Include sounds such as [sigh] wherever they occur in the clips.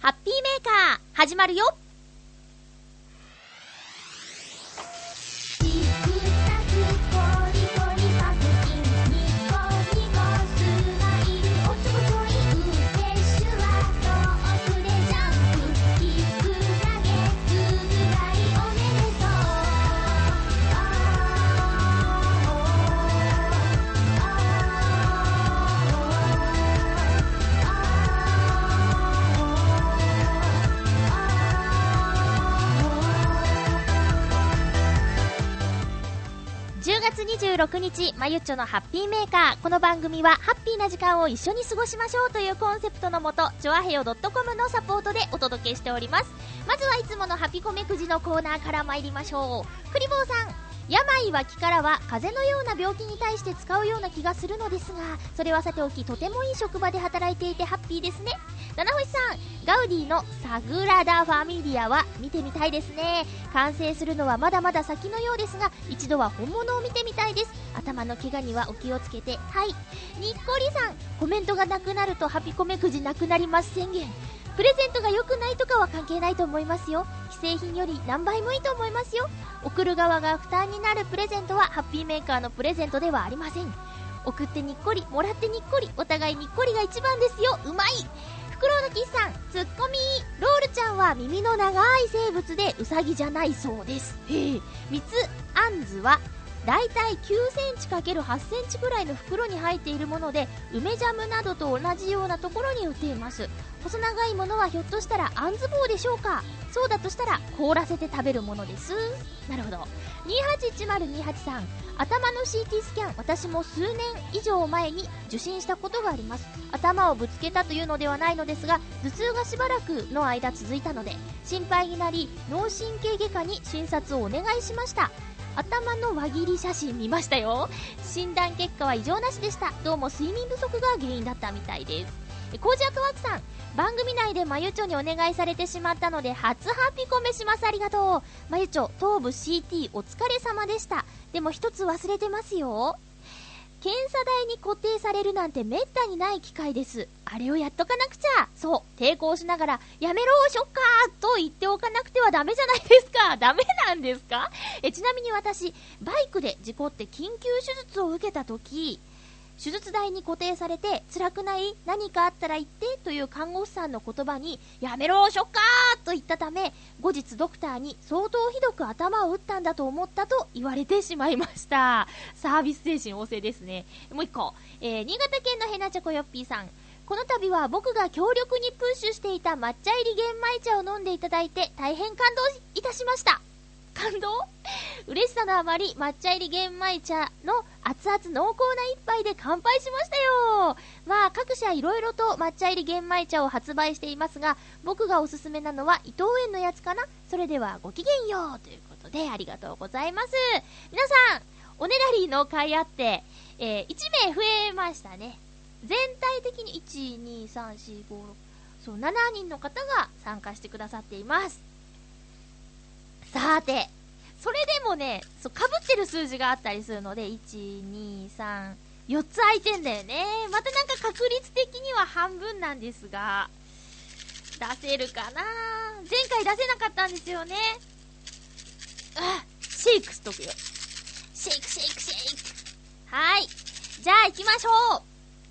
ハッピーメーカー始まるよ。26日、まゆっちょのハッピーメーカー。この番組は、ハッピーな時間を一緒に過ごしましょうというコンセプトのもと、ジョアヘヨ .com のサポートでお届けしております。まずはいつものハピコメくじのコーナーから参りましょう。クリボーさん、病は気からは風邪のような病気に対して使うような気がするのですが、それはさておき、とてもいい職場で働いていてハッピーですね。七星さん、ガウディのサグラダ・ファミリアは見てみたいですね。完成するのはまだまだ先のようですが、一度は本物を見てみたいです。頭の怪我にはお気をつけて。はい。にっこりさん、コメントがなくなるとハピコメくじなくなります宣言。プレゼントが良くないとかは関係ないと思いますよ。既製品より何倍もいいと思いますよ。送る側が負担になるプレゼントはハッピーメーカーのプレゼントではありません。送ってにっこり、もらってにっこり、お互いにっこりが一番ですよ。うまいフクロウのキスさん、ツッコミロールちゃんは耳の長い生物でウサギじゃないそうです。へえ。ミツアンズは、だいたい9センチ ×8 センチくらいの袋に入っているもので、梅ジャムなどと同じようなところに売っています。細長いものはひょっとしたらあんず棒でしょうか？そうだとしたら凍らせて食べるものです。なるほど。281028さん、頭の CT スキャン、私も数年以上前に受診したことがあります。頭をぶつけたというのではないのですが、頭痛がしばらくの間続いたので、心配になり、脳神経外科に診察をお願いしました。頭の輪切り写真見ましたよ。診断結果は異常なしでした。どうも睡眠不足が原因だったみたいです。コージアクワークさん、番組内でまゆちょにお願いされてしまったので、初ハピコメします。ありがとう。まゆちょ、頭部 CT お疲れ様でした。でも一つ忘れてますよ。検査台に固定されるなんてめったにない機会です。あれをやっとかなくちゃ。そう、抵抗しながら、やめろ、ショッカーと言っておかなくてはダメじゃないですか。[laughs] ダメなんですか？えちなみに私、バイクで事故って緊急手術を受けた時、手術台に固定されて、辛くない？何かあったら言って？という看護師さんの言葉に、やめろ、ショッカーと言ったため、後日ドクターに相当ひどく頭を打ったんだと思ったと言われてしまいました。サービス精神旺盛ですね。もう一個、えー、新潟県のヘナチョコヨッピーさん。この度は僕が強力にプッシュしていた抹茶入り玄米茶を飲んでいただいて大変感動いたしました。感動嬉しさのあまり抹茶入り玄米茶の熱々濃厚な一杯で乾杯しましたよ。まあ各社いろいろと抹茶入り玄米茶を発売していますが僕がおすすめなのは伊藤園のやつかな。それではごきげんようということでありがとうございます。皆さんおねだりの会あって、えー、1名増えましたね全体的に1、2、3、4、5、6そう7人の方が参加してくださっています。さて、それでもね、そう、被ってる数字があったりするので、1、2、3、4つ空いてんだよね。またなんか確率的には半分なんですが、出せるかな前回出せなかったんですよね。あ、シェイクしとくよ。シェイクシェイクシェイク。はい。じゃあ行きましょう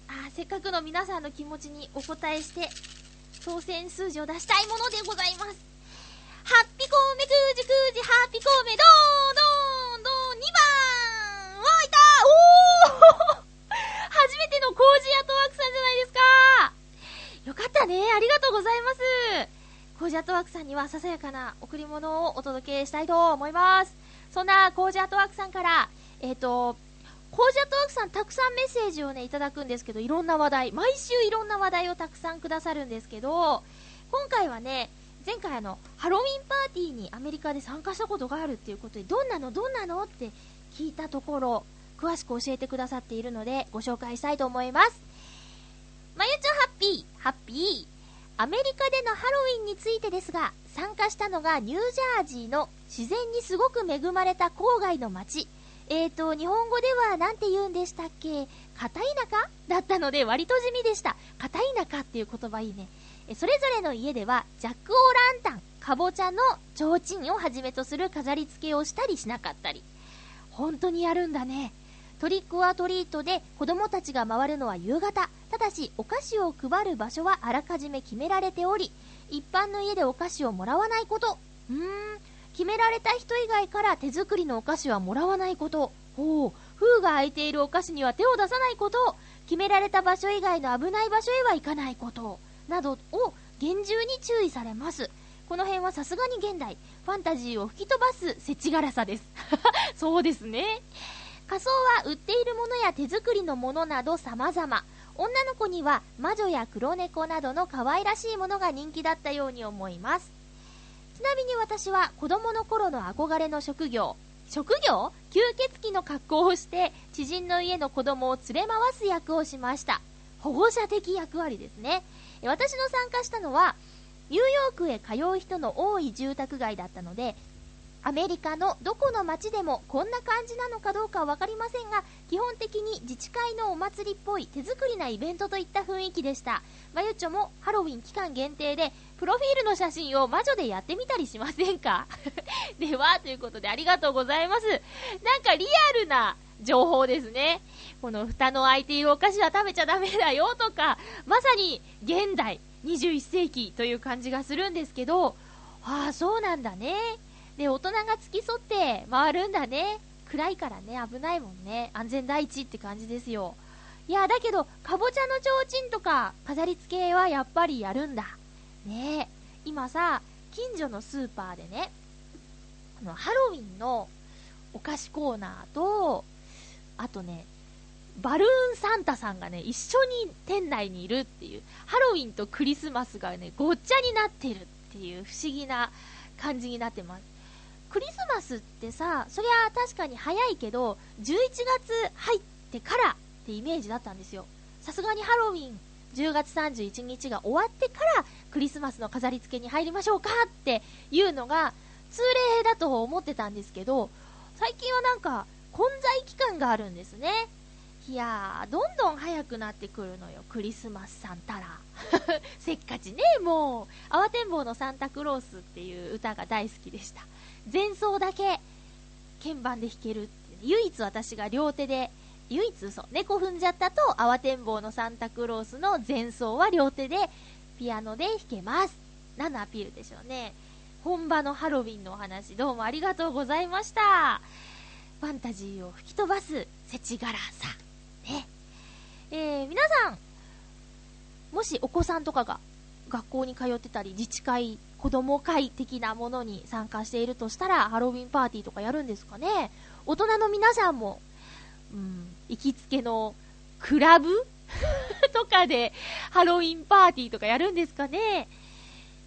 あ、せっかくの皆さんの気持ちにお答えして、当選数字を出したいものでございます。ハッピコーメくじくじハッピコーメドーンドーンドーン2番わいたおー [laughs] 初めてのコージアットワークさんじゃないですか。よかったね。ありがとうございます。コージアットワークさんにはささやかな贈り物をお届けしたいと思います。そんなコージアットワークさんから、えっ、ー、と、コージアットワークさんたくさんメッセージをね、いただくんですけど、いろんな話題、毎週いろんな話題をたくさんくださるんですけど、今回はね、前回あの、ハロウィンパーティーにアメリカで参加したことがあるっていうことで、どんなのどんなのって聞いたところ、詳しく教えてくださっているので、ご紹介したいと思います。まゆちょハッピー、ハッピー。アメリカでのハロウィンについてですが、参加したのがニュージャージーの自然にすごく恵まれた郊外の街。えーと、日本語では何て言うんでしたっけ？片田舎だったので割と地味でした。片田舎っていう言葉いいね。それぞれの家ではジャック・オーランタン、かぼちゃの提灯をはじめとする飾り付けをしたりしなかったり。本当にやるんだね。トリックアトリートで子供たちが回るのは夕方。ただし、お菓子を配る場所はあらかじめ決められており、一般の家でお菓子をもらわないこと。うーん、決められた人以外から手作りのお菓子はもらわないこと。ほう、封が開いているお菓子には手を出さないこと。決められた場所以外の危ない場所へは行かないこと。などを厳重に注意されます。この辺はさすがに現代、ファンタジーを吹き飛ばす世知辛さです。[laughs] そうですね。仮装は売っているものや手作りのものなど様々。女の子には魔女や黒猫などの可愛らしいものが人気だったように思います。ちなみに私は子供の頃の憧れの職業、職業？吸血鬼の格好をして知人の家の子供を連れ回す役をしました。保護者的役割ですね。私の参加したのは、ニューヨークへ通う人の多い住宅街だったので、アメリカのどこの街でもこんな感じなのかどうかは分かりませんが、基本的に自治会のお祭りっぽい手作りなイベントといった雰囲気でした。まゆちょもハロウィン期間限定で、プロフィールの写真を魔女でやってみたりしませんか？[laughs] では、ということでありがとうございます。なんかリアルな情報ですね。この蓋の開いているお菓子は食べちゃダメだよとか、まさに現代21世紀という感じがするんですけど、ああ、そうなんだね。で、大人が付き添って回るんだね。暗いからね、危ないもんね。安全第一って感じですよ。いや、だけど、かぼちゃの提灯とか飾り付けはやっぱりやるんだ。ね今さ、近所のスーパーでね、あの、ハロウィンのお菓子コーナーと、あとね、バルーンサンタさんがね、一緒に店内にいるっていう、ハロウィンとクリスマスがね、ごっちゃになってるっていう不思議な感じになってます。クリスマスってさ、そりゃ確かに早いけど、11月入ってからってイメージだったんですよ。さすがにハロウィン10月31日が終わってからクリスマスの飾り付けに入りましょうかっていうのが通例だと思ってたんですけど、最近はなんか混在期間があるんですね。いやー、どんどん早くなってくるのよ、クリスマスさんたら。[laughs] せっかちね、もう。慌てんぼうのサンタクロースっていう歌が大好きでした。前奏だけ鍵盤で弾けるって唯一私が両手で唯一嘘猫踏んじゃったと慌てんぼうのサンタクロースの前奏は両手でピアノで弾けます何のアピールでしょうね本場のハロウィンのお話どうもありがとうございましたファンタジーを吹き飛ばす世知辛さ。ね。えー、皆さんもしお子さんとかが学校に通ってたり自治会子供会的なものに参加しているとしたら、ハロウィンパーティーとかやるんですかね。大人の皆さんも、うん、行きつけのクラブ [laughs] とかでハロウィンパーティーとかやるんですかね。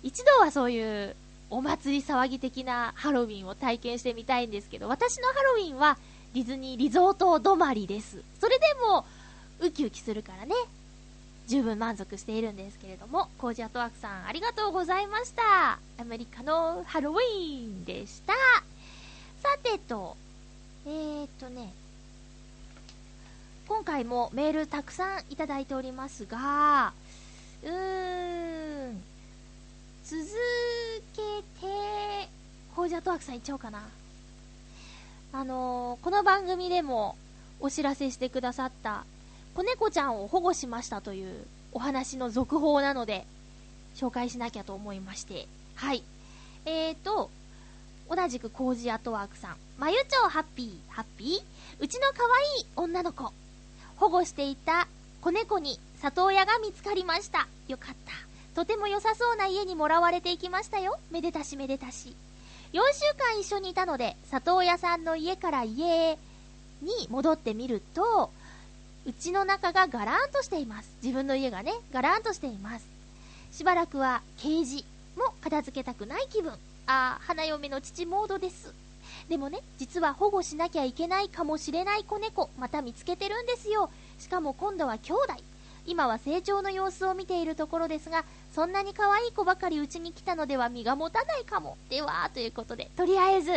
一度はそういうお祭り騒ぎ的なハロウィンを体験してみたいんですけど、私のハロウィンはディズニーリゾート止まりです。それでもウキウキするからね。十分満足しているんですけれども、コージアトワークさんありがとうございました。アメリカのハロウィーンでした。さてと、えー、っとね、今回もメールたくさんいただいておりますが、うーん、続けて、コージアトワークさんいっちゃおうかな。あのー、この番組でもお知らせしてくださった子猫ちゃんを保護しましたというお話の続報なので、紹介しなきゃと思いまして。はい。えーと、同じくコージアトワークさん。まゆちょハッピー、ハッピーうちの可愛い女の子。保護していた子猫に里親が見つかりました。よかった。とても良さそうな家にもらわれていきましたよ。めでたしめでたし。4週間一緒にいたので、里親さんの家から家に戻ってみると、うちの中がガランとしています。自分の家がね、ガラーンとしています。しばらくはケージも片付けたくない気分。ああ、花嫁の父モードです。でもね、実は保護しなきゃいけないかもしれない子猫、また見つけてるんですよ。しかも今度は兄弟。今は成長の様子を見ているところですが、そんなに可愛い子ばかりうちに来たのでは身が持たないかも。では、ということで、とりあえず、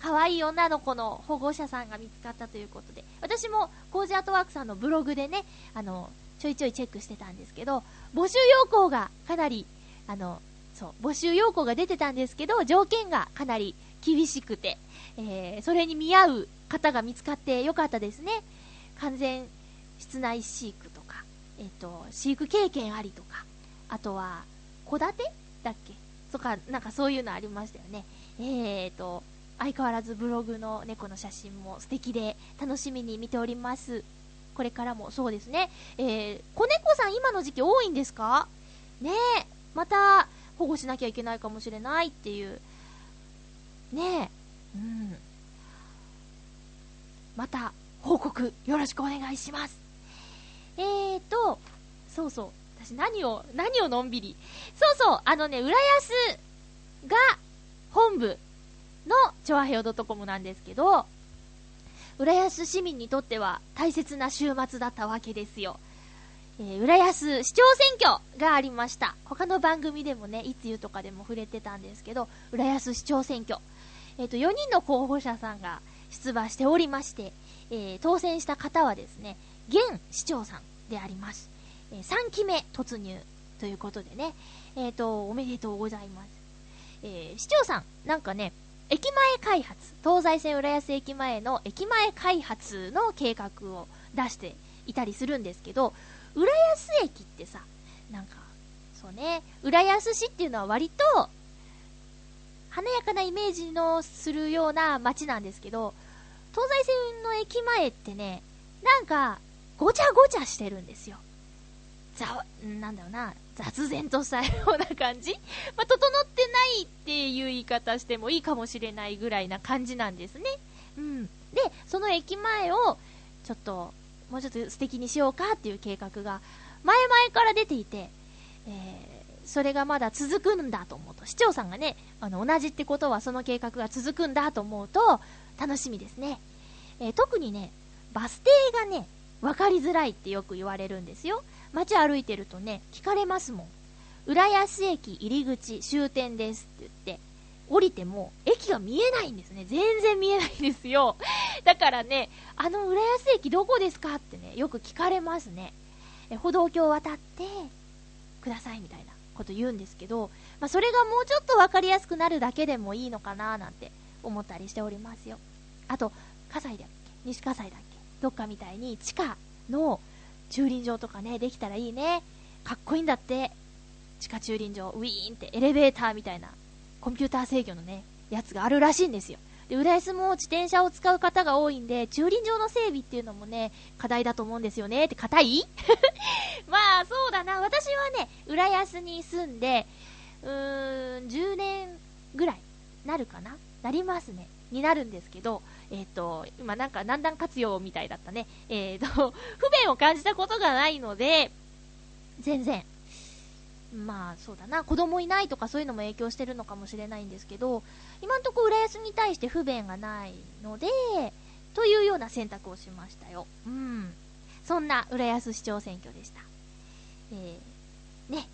可愛い女の子の保護者さんが見つかったということで、私もコージアートワークさんのブログでね、あの、ちょいちょいチェックしてたんですけど、募集要項がかなりあの、そう、募集要項が出てたんですけど、条件がかなり厳しくて、えー、それに見合う方が見つかってよかったですね。完全室内飼育、えっ、と、飼育経験ありとか、あとは、戸建て？だっけ？とか、なんかそういうのありましたよね。えっ、と、相変わらずブログの猫の写真も素敵で楽しみに見ております。これからもそうですね。えー、子猫さん今の時期多いんですか？ねえ、また保護しなきゃいけないかもしれないっていう。ねえ、うん。また報告よろしくお願いします。えーと、そうそう。私何を、何をのんびり。そうそう、あのね、浦安が本部のチョアヘオドットコムなんですけど、浦安市民にとっては大切な週末だったわけですよ。えー、浦安市長選挙がありました。他の番組でもね、いつ言うとかでも触れてたんですけど、浦安市長選挙。えっ、ー、と、4人の候補者さんが出馬しておりまして、えー、当選した方はですね、現市長さんであります。え3期目突入ということでね、えっ、と、おめでとうございます。え市長さん、なんかね、駅前開発、東西線浦安駅前の駅前開発の計画を出していたりするんですけど、浦安駅ってさ、なんか、そうね、浦安市っていうのは割と、華やかなイメージのするような街なんですけど、東西線の駅前ってね、なんか、ごちゃごちゃしてるんですよ。ざ、なんだろうな、雑然としたような感じ [laughs] まあ、整ってないっていう言い方してもいいかもしれないぐらいな感じなんですね。うん。で、その駅前を、ちょっと、もうちょっと素敵にしようかっていう計画が、前々から出ていて、えー、それがまだ続くんだと思うと、市長さんがね、あの、同じってことはその計画が続くんだと思うと、楽しみですね。えー、特にね、バス停がね、分かりづらいってよく言われるんですよ。街歩いてるとね、聞かれますもん。浦安駅入り口終点ですって言って、降りても駅が見えないんですね。全然見えないんですよ。だからね、あの浦安駅どこですかってね、よく聞かれますね。え歩道橋を渡ってくださいみたいなこと言うんですけど、まあ、それがもうちょっと分かりやすくなるだけでもいいのかななんて思ったりしておりますよ。あと、葛西だっけ西葛西だっけ？どっかみたいに地下の駐輪場とかね、できたらいいね。かっこいいんだって。地下駐輪場、ウィーンってエレベーターみたいな、コンピューター制御のね、やつがあるらしいんですよ。で、浦安も自転車を使う方が多いんで、駐輪場の整備っていうのもね、課題だと思うんですよね。って、硬い [laughs] まあ、そうだな。私はね、浦安に住んで、うーん、10年ぐらいなるかな？なりますね。になるんですけど、えっ、ー、と、今なんか南段活用みたいだったね。えっ、ー、と、[laughs] 不便を感じたことがないので、全然、まあそうだな、子供いないとかそういうのも影響してるのかもしれないんですけど、今んとこ浦安に対して不便がないので、というような選択をしましたよ。うん。そんな浦安市長選挙でした。えー、ね。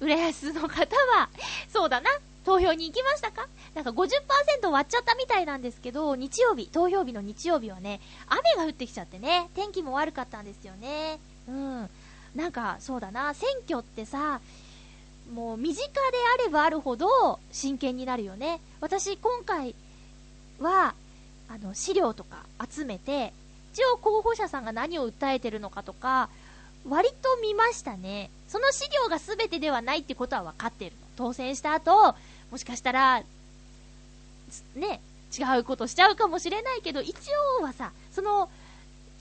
浦安の方は、そうだな、投票に行きましたか？なんか50%割っちゃったみたいなんですけど、日曜日、投票日の日曜日はね、雨が降ってきちゃってね、天気も悪かったんですよね。うん。なんか、そうだな、選挙ってさ、もう身近であればあるほど真剣になるよね。私、今回は、あの、資料とか集めて、一応候補者さんが何を訴えてるのかとか、割と見ましたね。その資料が全てではないってことは分かってるの。当選した後、もしかしたら、ね、違うことしちゃうかもしれないけど、一応はさ、その、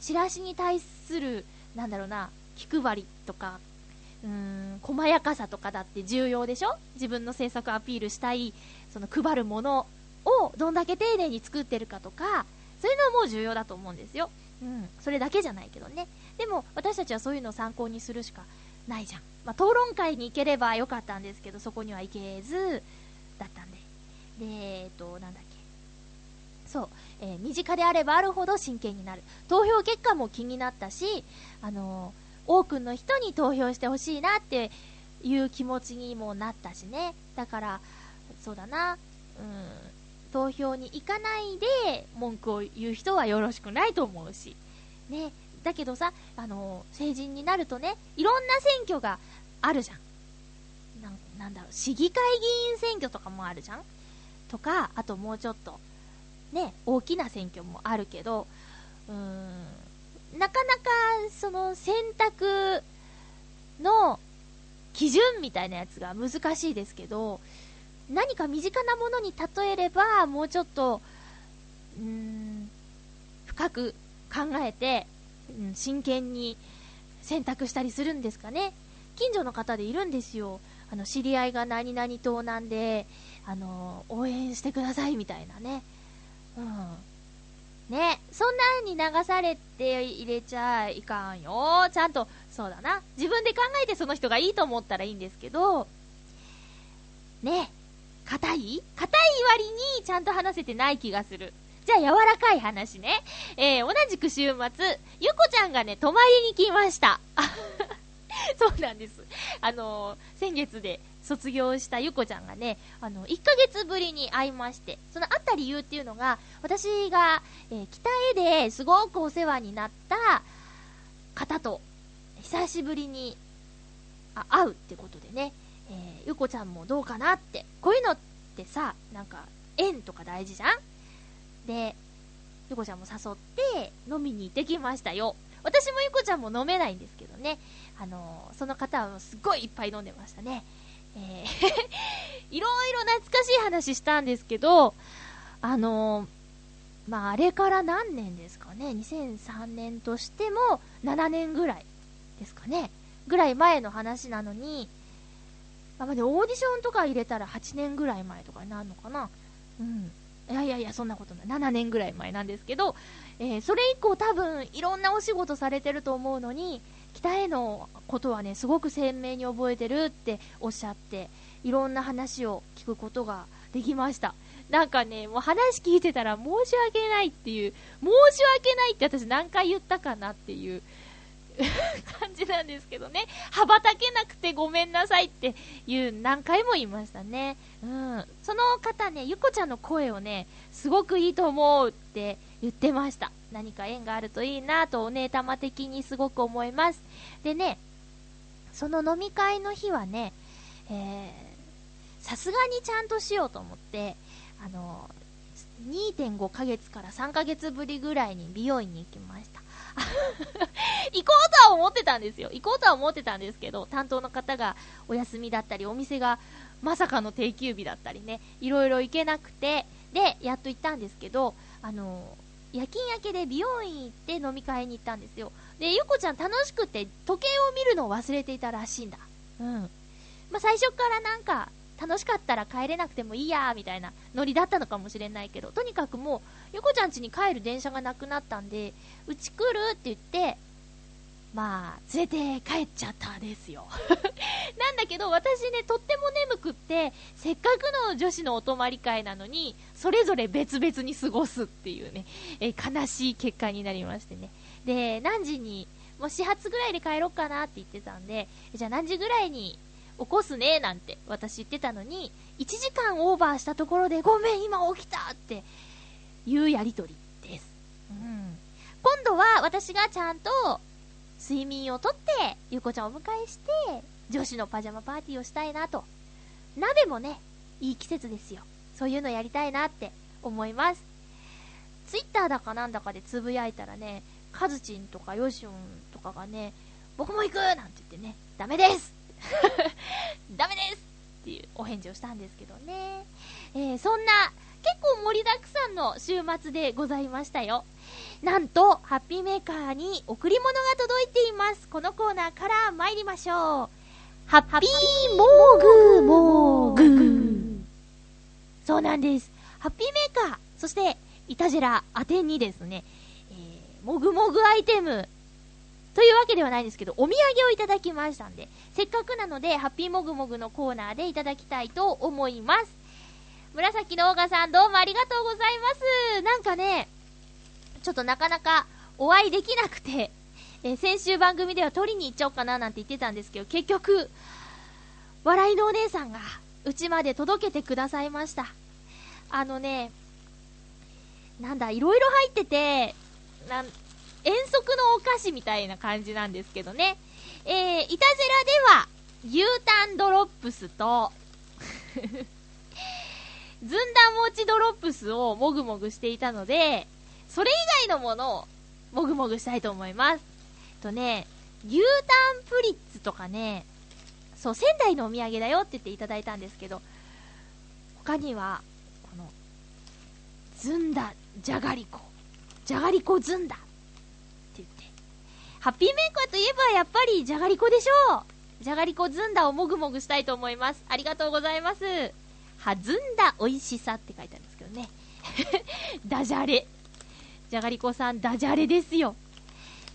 チラシに対する、なんだろうな、気配りとか、うーん、細やかさとかだって重要でしょ？自分の政策アピールしたい、その配るものをどんだけ丁寧に作ってるかとか、そういうのはもう重要だと思うんですよ。うん、それだけじゃないけどね。でも、私たちはそういうのを参考にするしかないじゃん。まあ、討論会に行ければよかったんですけど、そこには行けず、だったんで。で、えっと、なんだっけ。そう、えー、身近であればあるほど真剣になる。投票結果も気になったし、あのー、多くの人に投票してほしいなっていう気持ちにもなったしね。だから、そうだな、うん、投票に行かないで文句を言う人はよろしくないと思うし。ね。だけどさ、あのー、成人になるとね、いろんな選挙があるじゃん。なんだろう、市議会議員選挙とかもあるじゃん？とか、あともうちょっと、ね、大きな選挙もあるけど、うーん、なかなか、その選択の基準みたいなやつが難しいですけど、何か身近なものに例えれば、もうちょっと、うーん、深く考えて、うん、真剣に選択したりするんですかね。近所の方でいるんですよ。あの、知り合いが何々党なんで、あの、応援してくださいみたいなね。うん。ね、そんなに流されて入れちゃいかんよ。ちゃんと、そうだな。自分で考えてその人がいいと思ったらいいんですけど、ね、硬い？硬い割にちゃんと話せてない気がする。じゃあ柔らかい話ね。えー、同じく週末、ゆこちゃんがね、泊まりに来ました。[laughs] そうなんです。あのー、先月で卒業したゆこちゃんがね、あの、1ヶ月ぶりに会いまして、その会った理由っていうのが、私が、えー、北へですごくお世話になった方と、久しぶりにあ会うってことでね、えー、ゆこちゃんもどうかなって、こういうのってさ、なんか、縁とか大事じゃん？で、ゆこちゃんも誘って飲みに行ってきましたよ。私もゆこちゃんも飲めないんですけどね、あの、その方はすごいいっぱい飲んでましたね。えー [laughs] いろいろ懐かしい話したんですけど、あの、まあ、あれから何年ですかね、2003年としても7年ぐらいですかね、ぐらい前の話なのに、まあ、でオーディションとか入れたら8年ぐらい前とかになるのかな。うん。いやいやいや、そんなことない。7年ぐらい前なんですけど、えー、それ以降多分いろんなお仕事されてると思うのに、北へのことはね、すごく鮮明に覚えてるっておっしゃって、いろんな話を聞くことができました。なんかね、もう話聞いてたら申し訳ないっていう、申し訳ないって私何回言ったかなっていう [laughs] 感じなんですけどね。羽ばたけなくてごめんなさいっていう何回も言いましたね。うん。その方ね、ゆこちゃんの声をね、すごくいいと思うって言ってました。何か縁があるといいなとお姉玉的にすごく思います。でね、その飲み会の日はね、え、さすがにちゃんとしようと思って、あの、2.5ヶ月から3ヶ月ぶりぐらいに美容院に行きました。[laughs] 行こうとは思ってたんですよ。行こうとは思ってたんですけど、担当の方がお休みだったり、お店がまさかの定休日だったりね、いろいろ行けなくて、で、やっと行ったんですけど、あの夜勤明けで美容院行って飲み会に行ったんですよ。で、ゆこちゃん楽しくて時計を見るのを忘れていたらしいんだ。うん。まあ、最初からなんか、楽しかったら帰れなくてもいいやみたいなノリだったのかもしれないけど、とにかくもう、ゆこちゃん家に帰る電車がなくなったんで、うち来るって言って、まあ、連れて帰っちゃったですよ。[laughs] なんだけど、私ね、とっても眠くって、せっかくの女子のお泊まり会なのに、それぞれ別々に過ごすっていうね、え悲しい結果になりましてね。で、何時に、もう始発ぐらいで帰ろうかなって言ってたんで、じゃあ何時ぐらいに起こすねなんて私言ってたのに、1時間オーバーしたところで、ごめん、今起きたっていうやりとりです。うん。今度は私がちゃんと睡眠をとって、ゆうこちゃんをお迎えして、女子のパジャマパーティーをしたいなと。鍋もね、いい季節ですよ。そういうのやりたいなって思います。ツイッターだかなんだかでつぶやいたらね、カズチンとかヨシオンとかがね、僕も行くなんて言ってね、ダメです [laughs] ダメですっていうお返事をしたんですけどね。えー、そんな、結構盛りだくさんの週末でございましたよ。なんと、ハッピーメーカーに贈り物が届いています。このコーナーから参りましょう。ハッピーモーグモーグそうなんです。ハッピーメーカー、そして、イタジェラ宛てにですね、えー、もぐもぐアイテム、というわけではないんですけど、お土産をいただきましたんで、せっかくなので、ハッピーモグモグのコーナーでいただきたいと思います。紫のオーガさん、どうもありがとうございます。なんかね、ちょっとなかなかお会いできなくて、え、先週番組では取りに行っちゃおうかななんて言ってたんですけど、結局、笑いのお姉さんが、うちまで届けてくださいました。あのね、なんだ、いろいろ入ってて、なん、遠足のお菓子みたいな感じなんですけどね。えー、いたずらでは、牛タンドロップスとずんだ餅ドロップスをもぐもぐしていたので、それ以外のものをもぐもぐしたいと思います。とね、牛タンプリッツとかね、そう、仙台のお土産だよって言っていただいたんですけど、他には、この、ずんだじゃがりこ、じゃがりこずんだって言って、ハッピーメーカーといえばやっぱりじゃがりこでしょうじゃがりこずんだをもぐもぐしたいと思います。ありがとうございます。はずんだ美味しさって書いてあるんですけどね。[laughs] ダジャレ。じゃがりこさん、ダジャレですよ。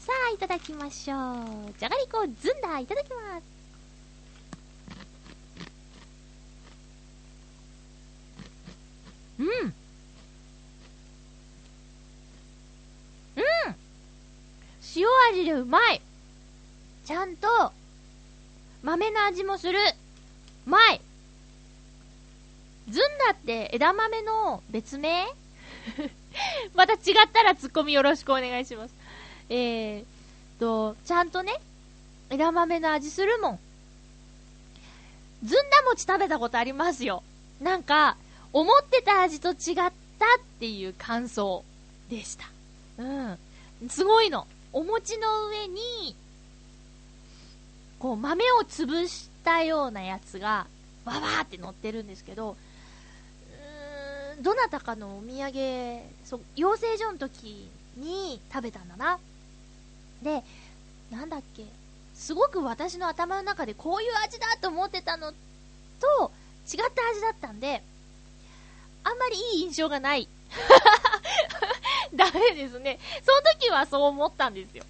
さあ、いただきましょう。じゃがりこずんだ、いただきます。うん。うん塩味でうまいちゃんと、豆の味もする。うまいずんだって枝豆の別名？[laughs] また違ったらツッコミよろしくお願いします。えーと、ちゃんとね、枝豆の味するもん。ずんだ餅食べたことありますよ。なんか、思ってた味と違ったっていう感想でした。うん。すごいの。お餅の上に、こう豆を潰したようなやつが、わわーって乗ってるんですけど、どなたかのお土産、そう、養成所の時に食べたんだな。で、なんだっけ、すごく私の頭の中でこういう味だと思ってたのと違った味だったんで、あんまりいい印象がない。[laughs] ダメですね。その時はそう思ったんですよ。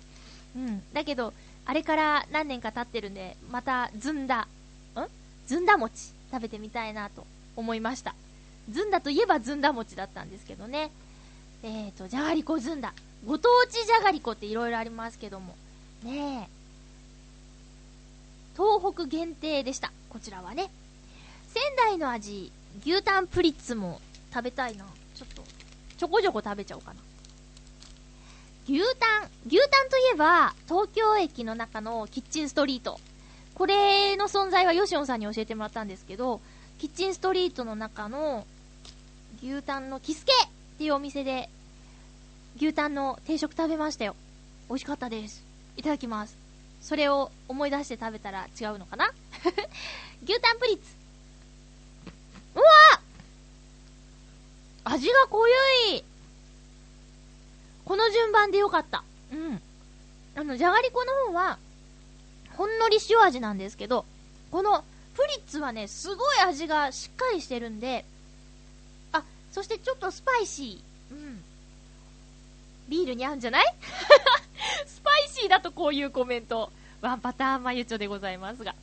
うん。だけど、あれから何年か経ってるんで、またずんだ、ん？ずんだ餅食べてみたいなと思いました。ずんだといえばずんだ餅だったんですけどね。えーと、じゃがりこずんだ。ご当地じゃがりこっていろいろありますけども。ねえ。東北限定でした。こちらはね。仙台の味、牛タンプリッツも食べたいな。ちょっと、ちょこちょこ食べちゃおうかな。牛タン。牛タンといえば、東京駅の中のキッチンストリート。これの存在はヨシオンさんに教えてもらったんですけど、キッチンストリートの中の牛タンのキスケっていうお店で、牛タンの定食食べましたよ。美味しかったです。いただきます。それを思い出して食べたら違うのかな？[laughs] 牛タンプリッツ。うわ味が濃ゆいこの順番でよかった。うん。あの、じゃがりこの方は、ほんのり塩味なんですけど、このプリッツはね、すごい味がしっかりしてるんで、そしてちょっとスパイシー。うん。ビールに合うんじゃない？[laughs] スパイシーだとこういうコメント。ワンパターンまゆちょでございますが。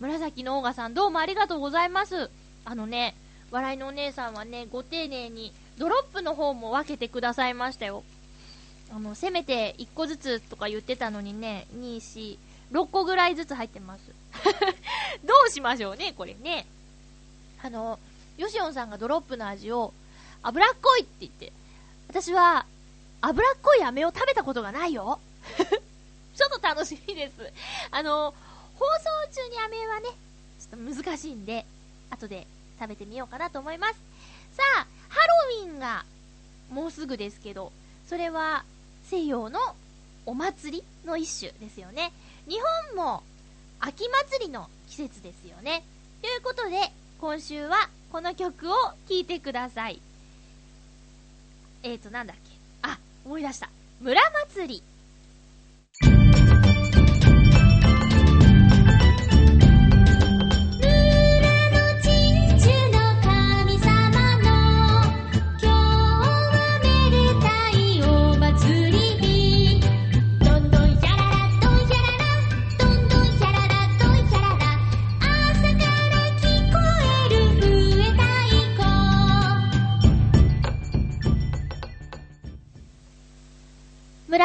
紫のオーガさんどうもありがとうございます。あのね、笑いのお姉さんはね、ご丁寧にドロップの方も分けてくださいましたよ。あの、せめて1個ずつとか言ってたのにね、2、4、6個ぐらいずつ入ってます。[laughs] どうしましょうね、これね。あの、ヨシオンさんがドロップの味を脂っこいって言って、私は脂っこい飴を食べたことがないよ。[laughs] ちょっと楽しみです。あの、放送中に飴はね、ちょっと難しいんで、後で食べてみようかなと思います。さあ、ハロウィンがもうすぐですけど、それは西洋のお祭りの一種ですよね。日本も秋祭りの季節ですよね。ということで、今週はこの曲を聴いてください。えーと、なんだっけ。あ、思い出した。村祭り。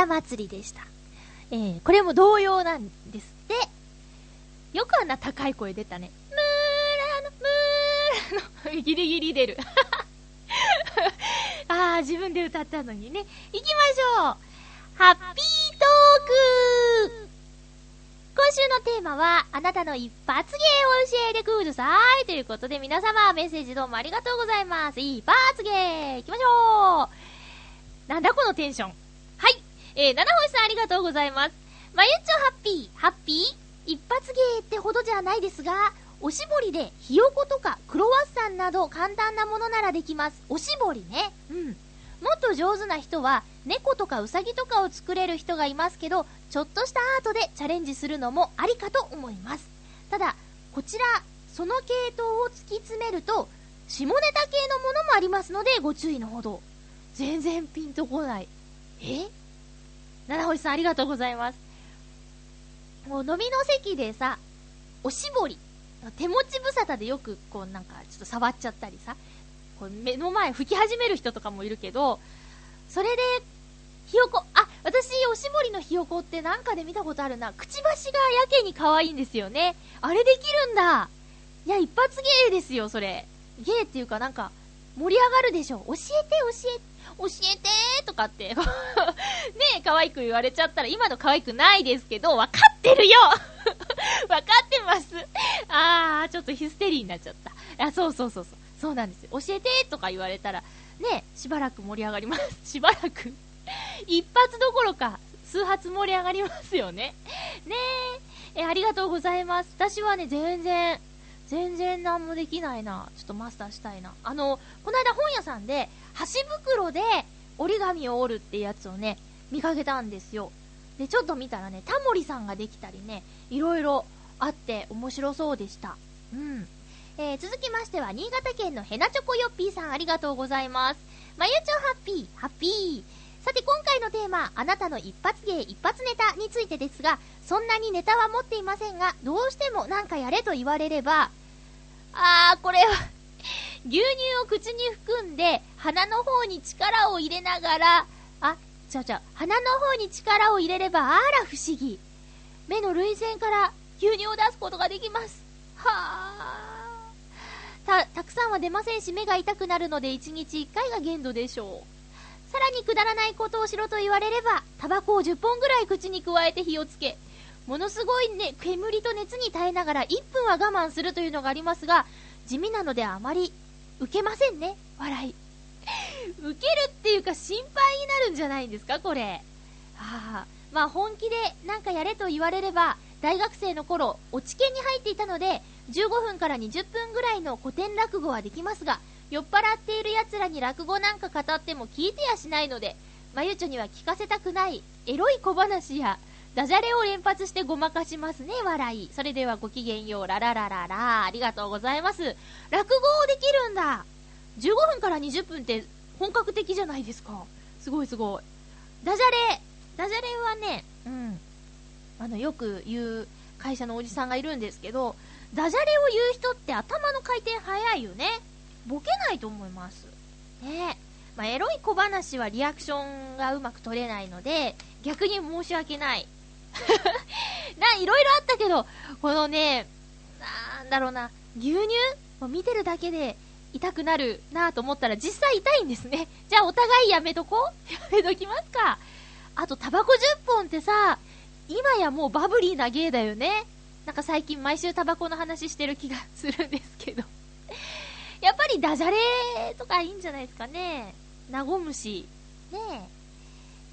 祭りでした。えー、これも同様なんですって。よくあんな高い声出たね。ムーラの、ムーラの、[laughs] ギリギリ出る。[laughs] あー、自分で歌ったのにね。行きましょうハッピートーク今週のテーマは、あなたの一発芸を教えてください。ということで、皆様、メッセージどうもありがとうございます。一発芸行きましょうなんだこのテンション。えー、七星さんありがとうございます。まゆっちょハッピー、ハッピー？一発芸ってほどじゃないですが、おしぼりでひよことかクロワッサンなど簡単なものならできます。おしぼりね。うん。もっと上手な人は猫とかウサギとかを作れる人がいますけど、ちょっとしたアートでチャレンジするのもありかと思います。ただ、こちら、その系統を突き詰めると、下ネタ系のものもありますのでご注意のほど。全然ピンとこない。え？七星さんありがとうございます。もう飲みの席でさ、おしぼり、手持ち無沙汰でよくこうなんかちょっと触っちゃったりさ、こう目の前吹き始める人とかもいるけど、それで、ひよこ、あ、私、おしぼりのひよこってなんかで見たことあるな。くちばしがやけに可愛いんですよね。あれできるんだ。いや、一発芸ですよ、それ。芸っていうかなんか、盛り上がるでしょ。教えて、教えて、教えてーとかって [laughs] ねえ、可愛く言われちゃったら、今の可愛くないですけど、わかってるよ [laughs] わかってますあー、ちょっとヒステリーになっちゃった。あ、そうそうそうそう。そうなんですよ。教えてとか言われたら、ね、しばらく盛り上がります。[laughs] しばらく一発どころか、数発盛り上がりますよね。ねえ、え、ありがとうございます。私はね、全然、全然何もできないな。ちょっとマスターしたいな。あの、この間本屋さんで、箸袋で折り紙を折るってやつをね、見かけたんですよ。で、ちょっと見たらね、タモリさんができたりね、いろいろあって面白そうでした。うん。えー、続きましては、新潟県のヘナチョコヨッピーさんありがとうございます。まゆちょハッピー、ハッピー。さて今回のテーマ、あなたの一発芸一発ネタについてですが、そんなにネタは持っていませんが、どうしてもなんかやれと言われれば、あー、これは牛乳を口に含んで、鼻の方に力を入れながら、あ、ちゃちゃ、鼻の方に力を入れれば、あら不思議。目の涙腺から牛乳を出すことができます。はあ。た、たくさんは出ませんし、目が痛くなるので1日1回が限度でしょう。さらにくだらないことをしろと言われれば、タバコを10本ぐらい口に加えて火をつけ、ものすごいね、煙と熱に耐えながら1分は我慢するというのがありますが、地味なのであまり受けませんね、笑い。[laughs] 受けるっていうか心配になるんじゃないんですか、これ。はあ、まあ本気でなんかやれと言われれば、大学生の頃、落ち研に入っていたので、15分から20分ぐらいの古典落語はできますが、酔っ払っている奴らに落語なんか語っても聞いてやしないので、まゆちょには聞かせたくないエロい小話や、ダジャレを連発してごまかしますね、笑い。それではごきげんよう、ラララララ、ありがとうございます。落語をできるんだ !15 分から20分って本格的じゃないですか。すごいすごい。ダジャレ、ダジャレはね、うん、あの、よく言う会社のおじさんがいるんですけど、ダジャレを言う人って頭の回転早いよね。ボケないと思います。ねまあ、エロい小話はリアクションがうまく取れないので、逆に申し訳ない。[laughs] な、いろいろあったけど、このね、なんだろうな、牛乳も見てるだけで痛くなるなと思ったら実際痛いんですね。じゃあお互いやめとこう [laughs] やめときますか。あとタバコ10本ってさ、今やもうバブリーな芸だよね。なんか最近毎週タバコの話してる気がするんですけどやっぱりダジャレとかいいんじゃないですかね。ナゴムシ。ねえ。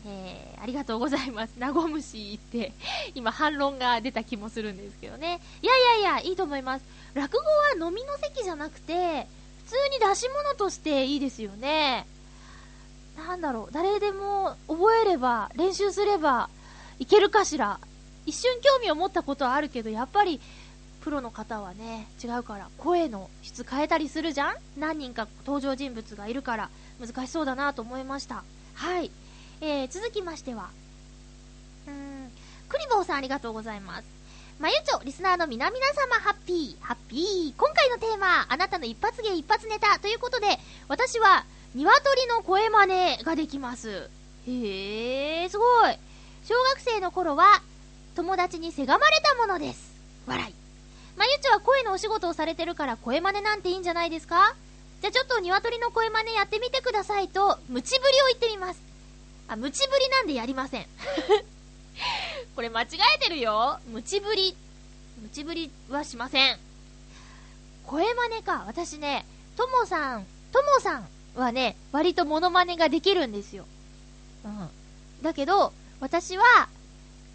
えー、ありがとうございます。ナゴムシって、今反論が出た気もするんですけどね。いやいやいや、いいと思います。落語は飲みの席じゃなくて、普通に出し物としていいですよね。なんだろう、誰でも覚えれば、練習すれば、いけるかしら。一瞬興味を持ったことはあるけど、やっぱり、プロの方はね、違うから、声の質変えたりするじゃん？何人か登場人物がいるから、難しそうだなと思いました。はい。えー、続きましては、うーん、クリボーさんありがとうございます。まゆちょ、リスナーの皆々様、ハッピー、ハッピー。今回のテーマ、あなたの一発芸一発ネタということで、私は、鶏の声真似ができます。へー、すごい。小学生の頃は、友達にせがまれたものです。笑い。まゆちは声のお仕事をされてるから声真似なんていいんじゃないですか？じゃあちょっと鶏の声真似やってみてくださいと、ムチぶりを言ってみます。あ、ムチぶりなんでやりません。[laughs] これ間違えてるよ。ムチぶり。ムチぶりはしません。声真似か。私ね、ともさん、ともさんはね、割とモノマネができるんですよ。うん。だけど、私は、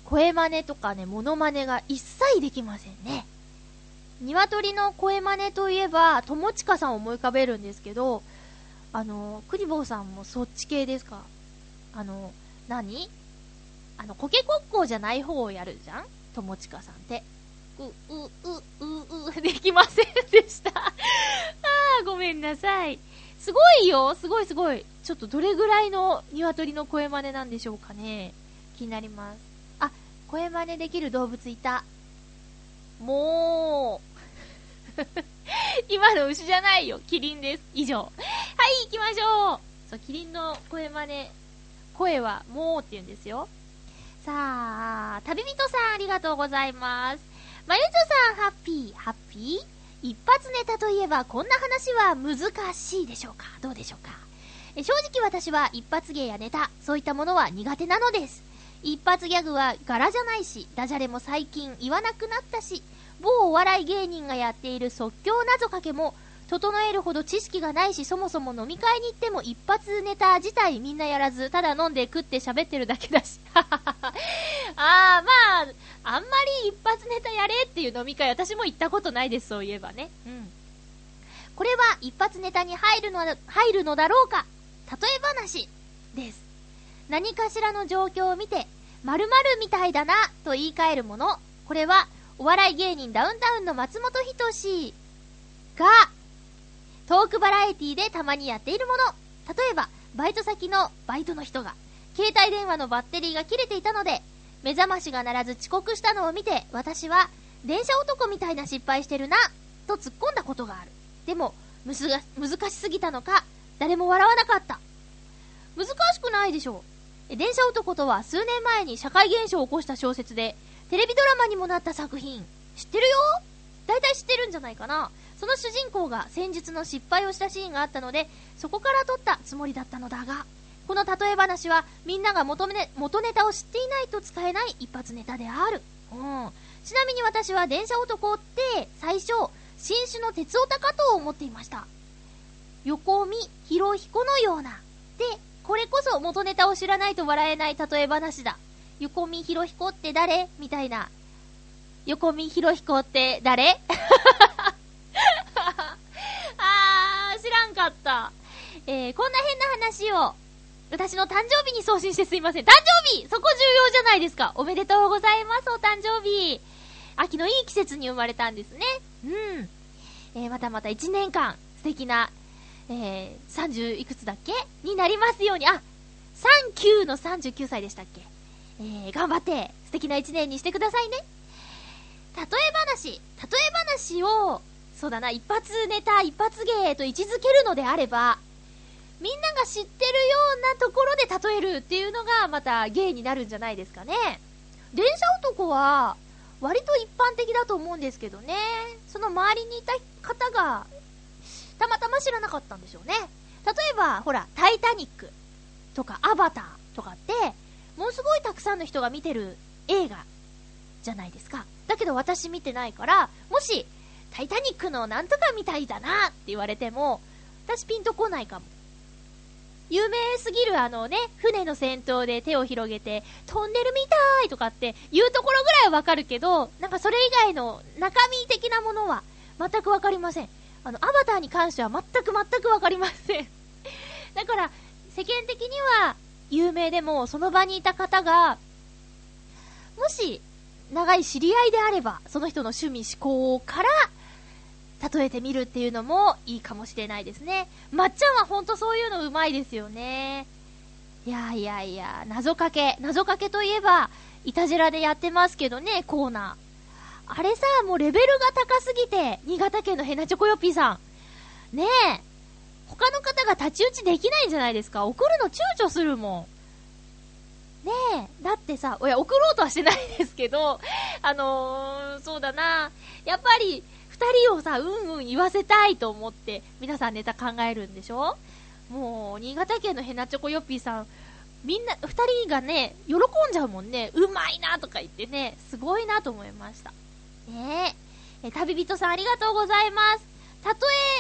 声真似とかね、モノマネが一切できませんね。鶏の声真似といえば、友近さんを思い浮かべるんですけど、あの、クリボーさんもそっち系ですか？あの、何？あの、コケコッコーじゃない方をやるじゃん？友近さんって。う、う、う、う、う、[laughs] できませんでしたあー、ごめんなさい。すごいよすごいすごい。ちょっとどれぐらいの鶏の声真似なんでしょうかね気になります。あ、声真似できる動物いた。もう、[laughs] 今の牛じゃないよ。キリンです。以上。はい、行きましょう。そう、キリンの声真似。声は、もうって言うんですよ。さあ、旅人さんありがとうございます。まゆちょさん、ハッピー、ハッピー一発ネタといえばこんな話は難しいでしょうか？どうでしょうか？正直私は一発芸やネタ、そういったものは苦手なのです。一発ギャグは柄じゃないし、ダジャレも最近言わなくなったし、某お笑い芸人がやっている即興謎かけも、整えるほど知識がないし、そもそも飲み会に行っても一発ネタ自体みんなやらず、ただ飲んで食って喋ってるだけだし。[laughs] ああ、まあ、あんまり一発ネタやれっていう飲み会、私も行ったことないです、そういえばね。うん。これは一発ネタに入るの入るのだろうか例え話です。何かしらの状況を見て、〇〇みたいだなと言い換えるもの。これは、お笑い芸人ダウンタウンの松本人志が、トークバラエティでたまにやっているもの。例えば、バイト先のバイトの人が、携帯電話のバッテリーが切れていたので、目覚ましが鳴らず遅刻したのを見て、私は、電車男みたいな失敗してるな、と突っ込んだことがある。でも、むすが、難しすぎたのか、誰も笑わなかった。難しくないでしょう。電車男とは数年前に社会現象を起こした小説で、テレビドラマにもなった作品。知ってるよ？大体知ってるんじゃないかなその主人公が戦術の失敗をしたシーンがあったので、そこから撮ったつもりだったのだが、この例え話はみんなが元ネ元ネタを知っていないと使えない一発ネタである。うん。ちなみに私は電車男って最初、新種の鉄オタかと思っていました。横見、広彦のような。で、これこそ元ネタを知らないと笑えない例え話だ。横見広彦って誰？みたいな。横見広彦って誰？[laughs] あー、知らんかった。えー、こんな変な話を私の誕生日に送信してすいません。誕生日そこ重要じゃないですか。おめでとうございます、お誕生日。秋のいい季節に生まれたんですね。うん。えー、またまた1年間、素敵な、えー、30いくつだっけ？になりますように。あ、39の39歳でしたっけ？えー、頑張って、素敵な1年にしてくださいね。例え話、例え話を、そうだな、一発ネタ、一発芸と位置づけるのであれば、みんなが知ってるようなところで例えるっていうのがまた芸になるんじゃないですかね。電車男は割と一般的だと思うんですけどね。その周りにいた方がたまたま知らなかったんでしょうね。例えば、ほら、タイタニックとかアバターとかって、ものすごいたくさんの人が見てる映画じゃないですか。だけど私見てないから、もし、タイタニックのなんとかみたいだなって言われても、私ピンとこないかも。有名すぎるあのね、船の先頭で手を広げて、トンネルみたいとかって言うところぐらいはわかるけど、なんかそれ以外の中身的なものは全くわかりません。あの、アバターに関しては全く全くわかりません。[laughs] だから、世間的には有名でも、その場にいた方が、もし、長い知り合いであれば、その人の趣味思考から例えてみるっていうのもいいかもしれないですね。まっちゃんはほんとそういうのうまいですよね。いやいやいや、謎かけ。謎かけといえば、いたじらでやってますけどね、コーナー。あれさ、もうレベルが高すぎて、新潟県のヘナチョコヨッピーさん。ねえ。他の方が太刀打ちできないんじゃないですか？送るの躊躇するもん。ねえ。だってさ、いや、送ろうとはしてないですけど、[laughs] あのー、そうだな。やっぱり、二人をさ、うんうん言わせたいと思って、皆さんネタ考えるんでしょ？もう、新潟県のヘナチョコヨッピーさん、みんな、二人がね、喜んじゃうもんね。うまいなとか言ってね、すごいなと思いました。ねえ。旅人さんありがとうございます。例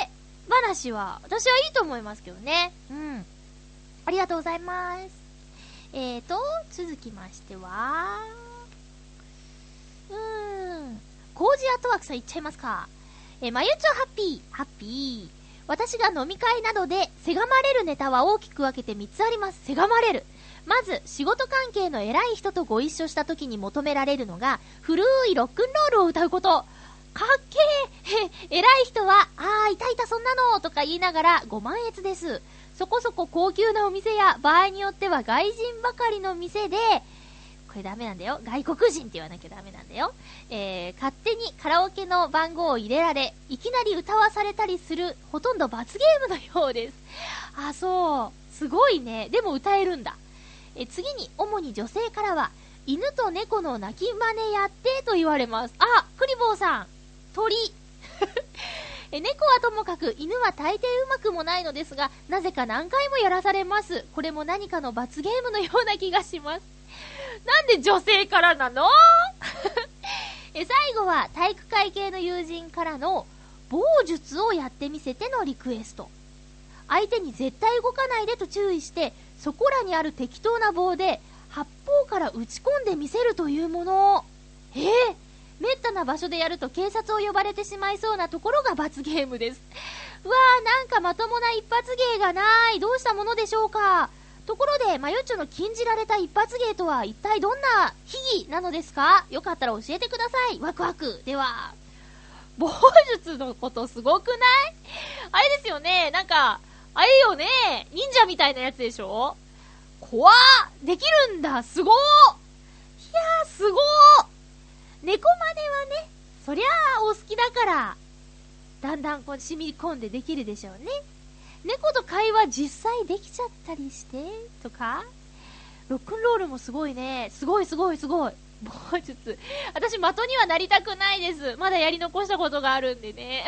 え話は、私はいいと思いますけどね。うん。ありがとうございます。えーと、続きましては、うーん。コージアトワークさんいっちゃいますか。えまゆちょハッピー、ハッピー。私が飲み会などで、せがまれるネタは大きく分けて3つあります。せがまれる。まず、仕事関係の偉い人とご一緒した時に求められるのが、古いロックンロールを歌うこと。かっけえ偉い人は、あー、いたいたそんなのとか言いながら、ご満悦です。そこそこ高級なお店や、場合によっては外人ばかりの店で、これダメなんだよ。外国人って言わなきゃダメなんだよ。えー、勝手にカラオケの番号を入れられ、いきなり歌わされたりする、ほとんど罰ゲームのようです。あ、そう。すごいね。でも歌えるんだ。え、次に、主に女性からは、犬と猫の鳴き真似やってと言われます。あ、クリボーさん。鳥。[laughs] え猫はともかく犬は大抵うまくもないのですが、なぜか何回もやらされます。これも何かの罰ゲームのような気がします。なんで女性からなの？[laughs] え最後は体育会系の友人からの棒術をやってみせてのリクエスト。相手に絶対動かないでと注意して、そこらにある適当な棒で八方から打ち込んでみせるというもの。えー、めったな場所でやると警察を呼ばれてしまいそうなところが罰ゲームです。うわー、なんかまともな一発芸がない。どうしたものでしょうかところで、マヨッチョの禁じられた一発芸とは一体どんな秘技なのですかよかったら教えてください。ワクワク。では、棒術のことすごくない？あれですよね、なんか、あれよね、忍者みたいなやつでしょ？怖できるんだすごいやー、すごー猫真似はね、そりゃあお好きだから、だんだんこう染み込んでできるでしょうね。猫と会話実際できちゃったりして、とか、ロックンロールもすごいね。すごいすごいすごい。棒術。私、的にはなりたくないです。まだやり残したことがあるんでね。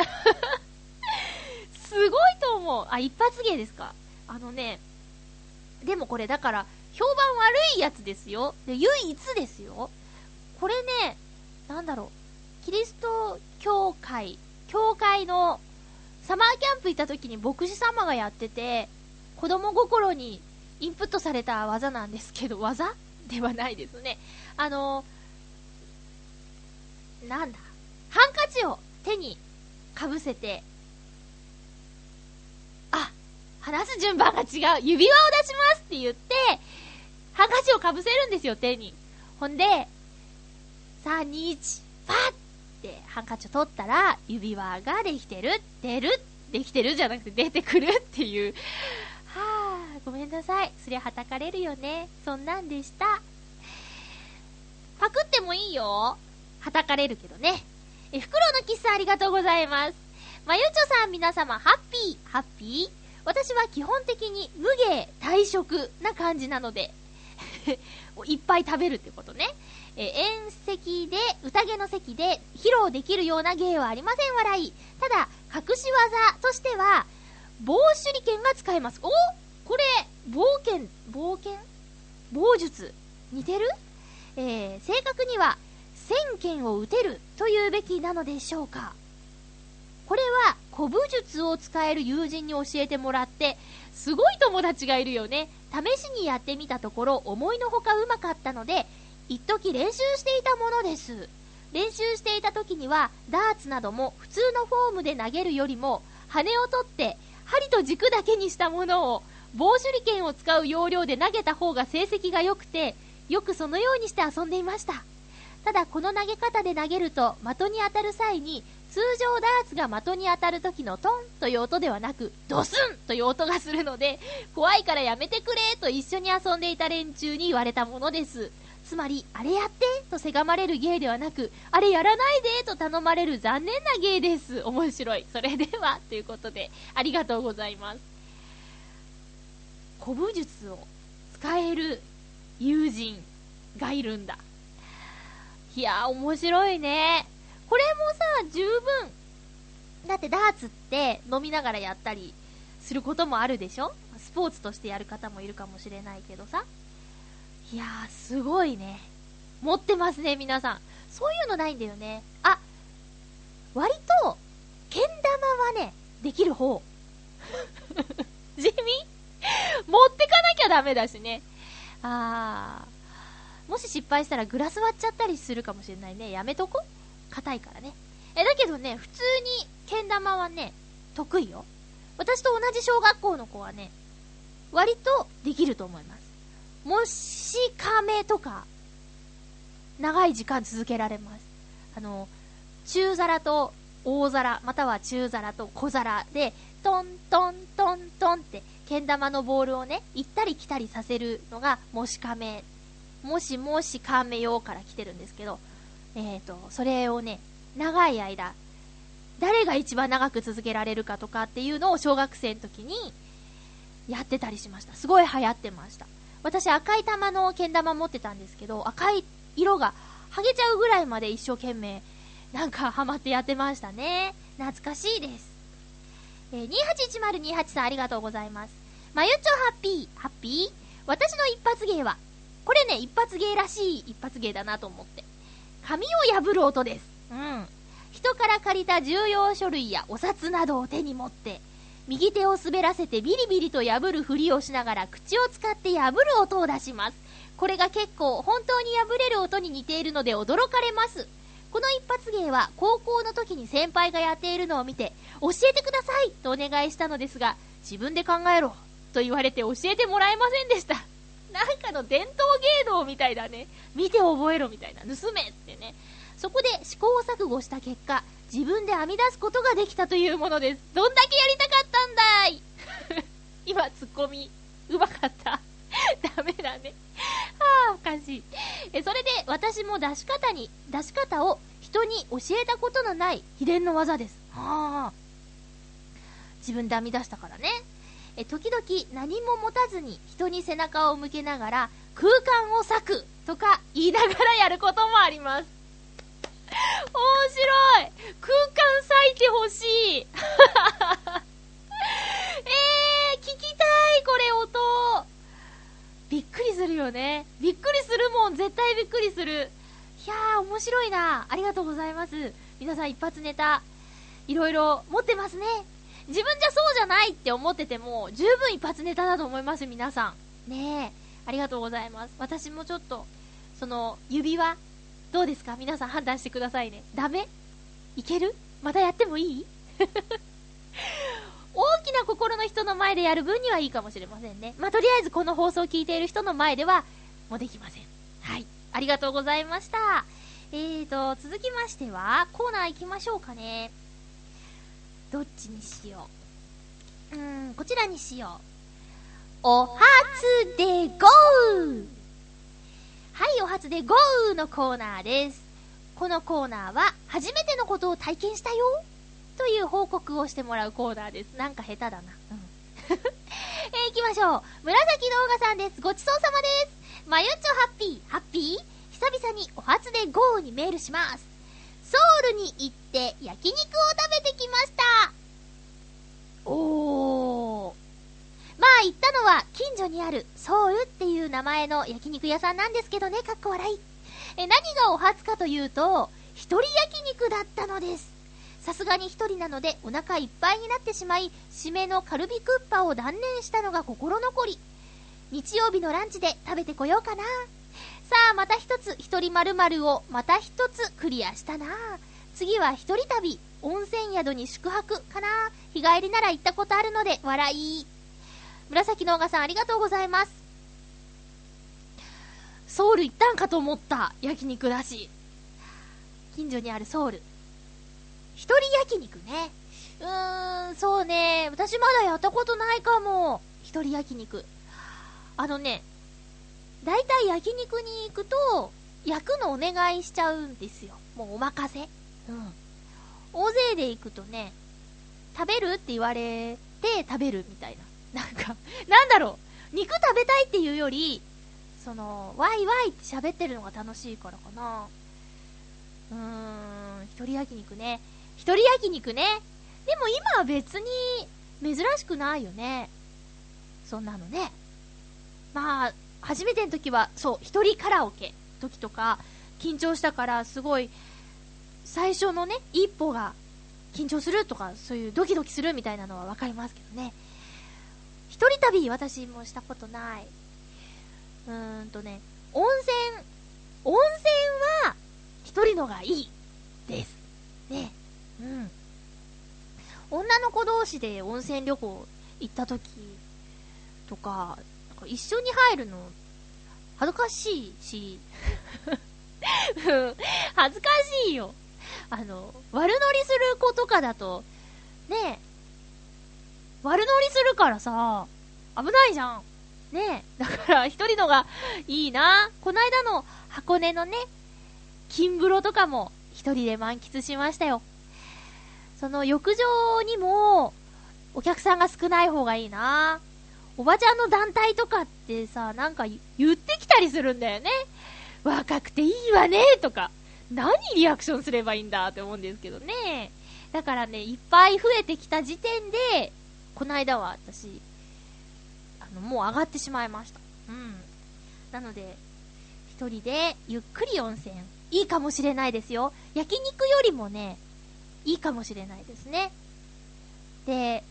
すごいと思う。あ、一発芸ですか？あのね、でもこれだから、評判悪いやつですよ。で、唯一ですよ。これね、なんだろう。キリスト教会、教会のサマーキャンプ行った時に牧師様がやってて、子供心にインプットされた技なんですけど、[laughs] 技？ではないですね。あの、なんだ、ハンカチを手にかぶせて、話す順番が違う、指輪を出しますって言って、ハンカチをかぶせるんですよ、手に。ほんで、3、2、1、パッってハンカチを取ったら、指輪ができてる、出る、できてるじゃなくて出てくるっていう。はぁ、ごめんなさい。そりゃはたかれるよね。そんなんでした。パクってもいいよ。はたかれるけどね。え、袋のキスありがとうございます。まゆちょさん皆様、ハッピー、ハッピー私は基本的に無芸、退職な感じなので [laughs] いっぱい食べるってことね。え遠席で、宴の席で披露できるような芸はありません笑い。ただ、隠し技としては、棒手裏剣が使えます。おこれ、冒険、冒険？棒術？似てる？えー、正確には、1000剣を打てるというべきなのでしょうか。これは、古武術を使える友人に教えてもらって、すごい友達がいるよね。試しにやってみたところ、思いのほかうまかったので、一時練習していたものです。練習していた時には、ダーツなども普通のフォームで投げるよりも、羽を取って、針と軸だけにしたものを、棒手裏剣を使う要領で投げた方が成績が良くて、よくそのようにして遊んでいました。ただこの投げ方で投げると的に当たる際に通常ダーツが的に当たる時のトンという音ではなくドスンという音がするので怖いからやめてくれと一緒に遊んでいた連中に言われたものです。つまり、あれやってとせがまれる芸ではなく、あれやらないでと頼まれる残念な芸です。面白い。それでは、ということで、ありがとうございます。古武術を使える友人がいるんだ。いやー、面白いね。これもさ、十分。だってダーツって飲みながらやったりすることもあるでしょ？スポーツとしてやる方もいるかもしれないけどさ。いやー、すごいね。持ってますね、皆さん。そういうのないんだよね。あ、割と、けん玉はね、できる方。[laughs] 地味？持ってかなきゃダメだしね。あー。もし失敗したらグラス割っちゃったりするかもしれないね。やめとこ硬いからね。え、だけどね、普通にけん玉はね、得意よ。私と同じ小学校の子はね、割とできると思います。もし亀とか、長い時間続けられます。あの、中皿と大皿、または中皿と小皿で、トントントントンって、けん玉のボールをね、行ったり来たりさせるのが、もし亀、もしもし亀用から来てるんですけど、えっ、ー、と、それをね、長い間、誰が一番長く続けられるかとかっていうのを小学生の時にやってたりしました。すごい流行ってました。私赤い玉のけん玉持ってたんですけど、赤い色が剥げちゃうぐらいまで一生懸命なんかハマってやってましたね。懐かしいです。えー、281028さんありがとうございます。まゆちょハッピー、ハッピー？私の一発芸は、これね、一発芸らしい一発芸だなと思って。紙を破る音です。うん。人から借りた重要書類やお札などを手に持って、右手を滑らせてビリビリと破るふりをしながら口を使って破る音を出します。これが結構本当に破れる音に似ているので驚かれます。この一発芸は高校の時に先輩がやっているのを見て、教えてくださいとお願いしたのですが、自分で考えろと言われて教えてもらえませんでした。なんかの伝統芸能みたいだね。見て覚えろみたいな。盗めってね。そこで試行錯誤した結果、自分で編み出すことができたというものです。どんだけやりたかったんだい [laughs] 今、ツッコミ、うまかった。[laughs] ダメだね。はあ、おかしい。え、それで、私も出し方に、出し方を人に教えたことのない秘伝の技です。はあ。自分で編み出したからね。え、時々何も持たずに人に背中を向けながら空間を割くとか言いながらやることもあります。面白い空間割いてほしい [laughs] えー、聞きたいこれ音びっくりするよね。びっくりするもん、絶対びっくりする。いやー、面白いなありがとうございます。皆さん一発ネタ、いろいろ持ってますね。自分じゃそうじゃないって思ってても、十分一発ネタだと思います、皆さん。ねえ、ありがとうございます。私もちょっと、その、指輪、どうですか？皆さん判断してくださいね。ダメ？いける？またやってもいい？[laughs] 大きな心の人の前でやる分にはいいかもしれませんね。まあ、とりあえずこの放送を聞いている人の前では、もうできません。はい。ありがとうございました。えーと、続きましては、コーナー行きましょうかね。どっちにしよう。うーん、こちらにしよう。お初でゴーはい、お初でゴーのコーナーです。このコーナーは、初めてのことを体験したよという報告をしてもらうコーナーです。なんか下手だな。うん。えー、行きましょう。紫動画さんです。ごちそうさまです。まゆっちょハッピー、ハッピー？久々にお初でゴーにメールします。ソウルに行って焼肉を食べてきました。おー。まあ行ったのは近所にあるソウルっていう名前の焼肉屋さんなんですけどね、かっこ笑い。え、何がお初かというと、一人焼肉だったのです。さすがに一人なのでお腹いっぱいになってしまい、締めのカルビクッパを断念したのが心残り。日曜日のランチで食べてこようかな。さあ、また一つ、一人〇〇をまた一つクリアしたな。次は一人旅、温泉宿に宿泊かな。日帰りなら行ったことあるので、笑い。紫のおがさんありがとうございます。ソウル行ったんかと思った焼肉だし。近所にあるソウル。一人焼肉ね。うーん、そうね。私まだやったことないかも。一人焼肉。あのね、だいたい焼肉に行くと、焼くのお願いしちゃうんですよ。もうお任せ。うん。大勢で行くとね、食べるって言われて食べるみたいな。なんか、なんだろう。肉食べたいっていうより、その、ワイワイって喋ってるのが楽しいからかな。うーん、一人焼肉ね。一人焼肉ね。でも今は別に珍しくないよね。そんなのね。まあ、初めての時は、そう、一人カラオケ時とか、緊張したから、すごい、最初のね、一歩が緊張するとか、そういうドキドキするみたいなのはわかりますけどね。一人旅、私もしたことない。うーんとね、温泉、温泉は、一人のがいい。です。ね。うん。女の子同士で温泉旅行行った時とか、なんか一緒に入るの、恥ずかしいし、恥ずかしいよ。あの、悪乗りする子とかだと、ねえ、悪乗りするからさ、危ないじゃん。ねえ、だから一人のがいいな。こないだの箱根のね、金風呂とかも一人で満喫しましたよ。その浴場にも、お客さんが少ない方がいいな。おばちゃんの団体とかってさ、なんか言ってきたりするんだよね。若くていいわね、とか。何リアクションすればいいんだって思うんですけどね。だからね、いっぱい増えてきた時点で、この間は私、あの、もう上がってしまいました。うん。なので、一人でゆっくり温泉いいかもしれないですよ。焼肉よりもね、いいかもしれないですね。で、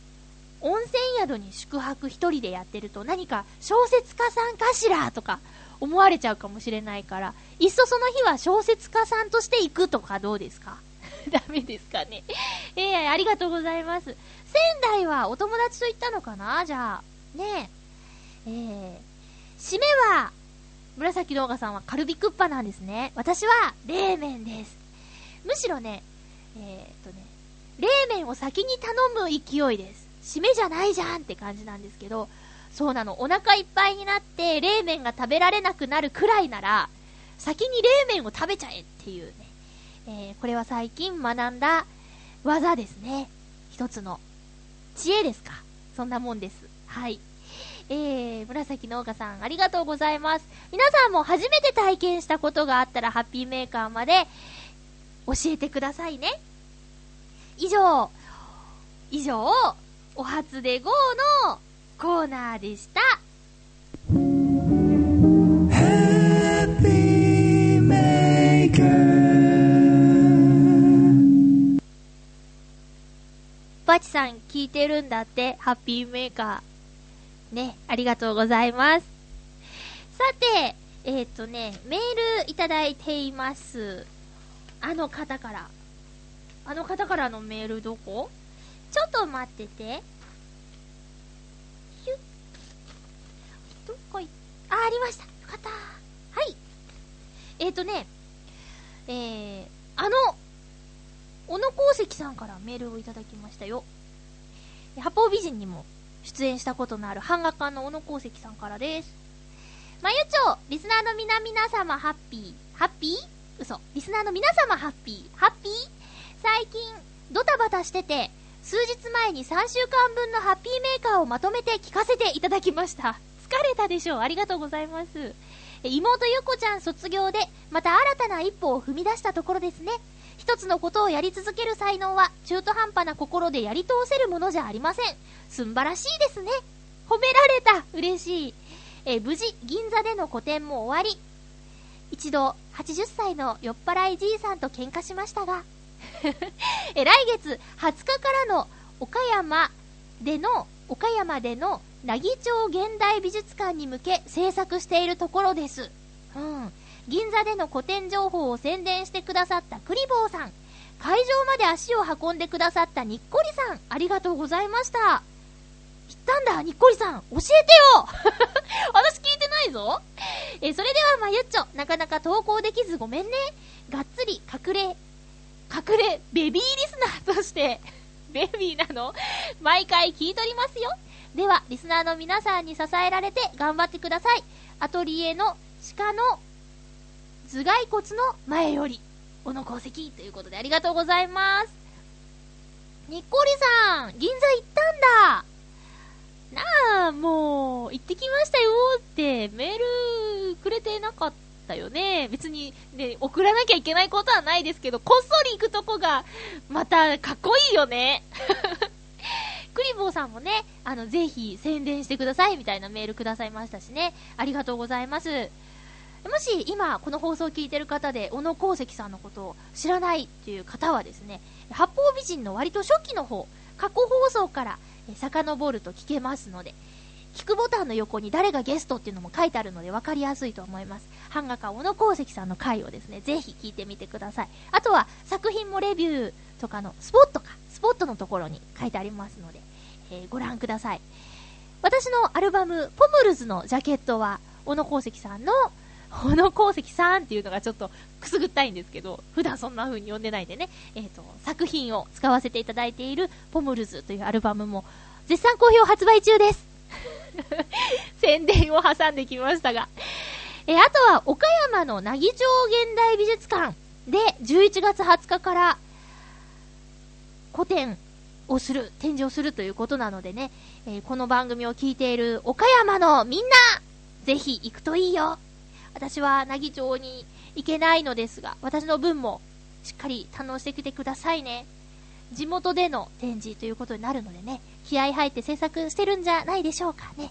温泉宿に宿泊一人でやってると何か小説家さんかしらとか思われちゃうかもしれないから、いっそその日は小説家さんとして行くとかどうですか？[laughs] ダメですかね？ええー、ありがとうございます。仙台はお友達と行ったのかな？じゃあ。ねえ。えー、締めは、紫動画さんはカルビクッパなんですね。私は冷麺です。むしろね、えー、っとね、冷麺を先に頼む勢いです。締めじゃないじゃんって感じなんですけど、そうなの、お腹いっぱいになって冷麺が食べられなくなるくらいなら、先に冷麺を食べちゃえっていうね、えー、これは最近学んだ技ですね。一つの知恵ですか。そんなもんです。はい。えー、紫農家さん、ありがとうございます。皆さんも初めて体験したことがあったら、ハッピーメーカーまで教えてくださいね。以上、以上、お初で GO のコーナーでした。バチさん聞いてるんだって、ハッピーメーカー。ね、ありがとうございます。さて、えっ、ー、とね、メールいただいています。あの方から。あの方からのメールどこ？ちょっと待ってて。ひゅどこい、あ、ありました。よかった。はい。えっ、ー、とね、えー、あの、小野功石さんからメールをいただきましたよ。八方美人にも出演したことのある版画家の小野功石さんからです。まゆちょ、リスナーの皆々様ハッピー、ハッピー？嘘。リスナーの皆様ハッピー、ハッピー？最近、ドタバタしてて、数日前に3週間分のハッピーメーカーをまとめて聞かせていただきました。疲れたでしょう。ありがとうございます。妹ゆこちゃん卒業で、また新たな一歩を踏み出したところですね。一つのことをやり続ける才能は中途半端な心でやり通せるものじゃありません。すんばらしいですね。褒められた嬉しい。え無事、銀座での個展も終わり。一度、80歳の酔っ払いじいさんと喧嘩しましたが、え来月20日からの岡山での、岡山での奈義町現代美術館に向け制作しているところです。うん。銀座での個展情報を宣伝してくださったクリボーさん、会場まで足を運んでくださったにっこりさん、ありがとうございました。行ったんだ、にっこりさん、教えてよ [laughs] 私聞いてないぞえ、それではまゆっちょ、なかなか投稿できずごめんね。がっつり隠れ、隠れ、ベビーリスナーとして [laughs] ベビーなの？毎回聞いとりますよ。では、リスナーの皆さんに支えられて頑張ってください。アトリエの鹿の頭蓋骨の前より、小野功石ということでありがとうございます。にっこりさん、銀座行ったんだ。なあ、もう、行ってきましたよってメールくれてなかったよね。別に、ね、送らなきゃいけないことはないですけど、こっそり行くとこが、また、かっこいいよね。[laughs] クリボーさんもね、あの、ぜひ宣伝してくださいみたいなメールくださいましたしね。ありがとうございます。もし今この放送を聞いてる方で小野功石さんのことを知らないっていう方はですね八方美人の割と初期の方過去放送から遡ると聞けますので聞くボタンの横に誰がゲストっていうのも書いてあるので分かりやすいと思います。版画家小野功石さんの回をですね、ぜひ聞いてみてください。あとは作品もレビューとかのスポットか、スポットのところに書いてありますので、えー、ご覧ください。私のアルバム、ポムルズのジャケットは、小野功石さんの小野功石さんっていうのがちょっとくすぐったいんですけど、普段そんな風に呼んでないでね、えっ、ー、と、作品を使わせていただいているポムルズというアルバムも絶賛好評発売中です。[laughs] 宣伝を挟んできましたが。えあとは、岡山の奈義町現代美術館で11月20日から古典をする、展示をするということなのでね、えー、この番組を聞いている岡山のみんなぜひ行くといいよ私は奈義町に行けないのですが、私の分もしっかり堪能してきてくださいね。地元での展示ということになるのでね、気合入って制作してるんじゃないでしょうかね。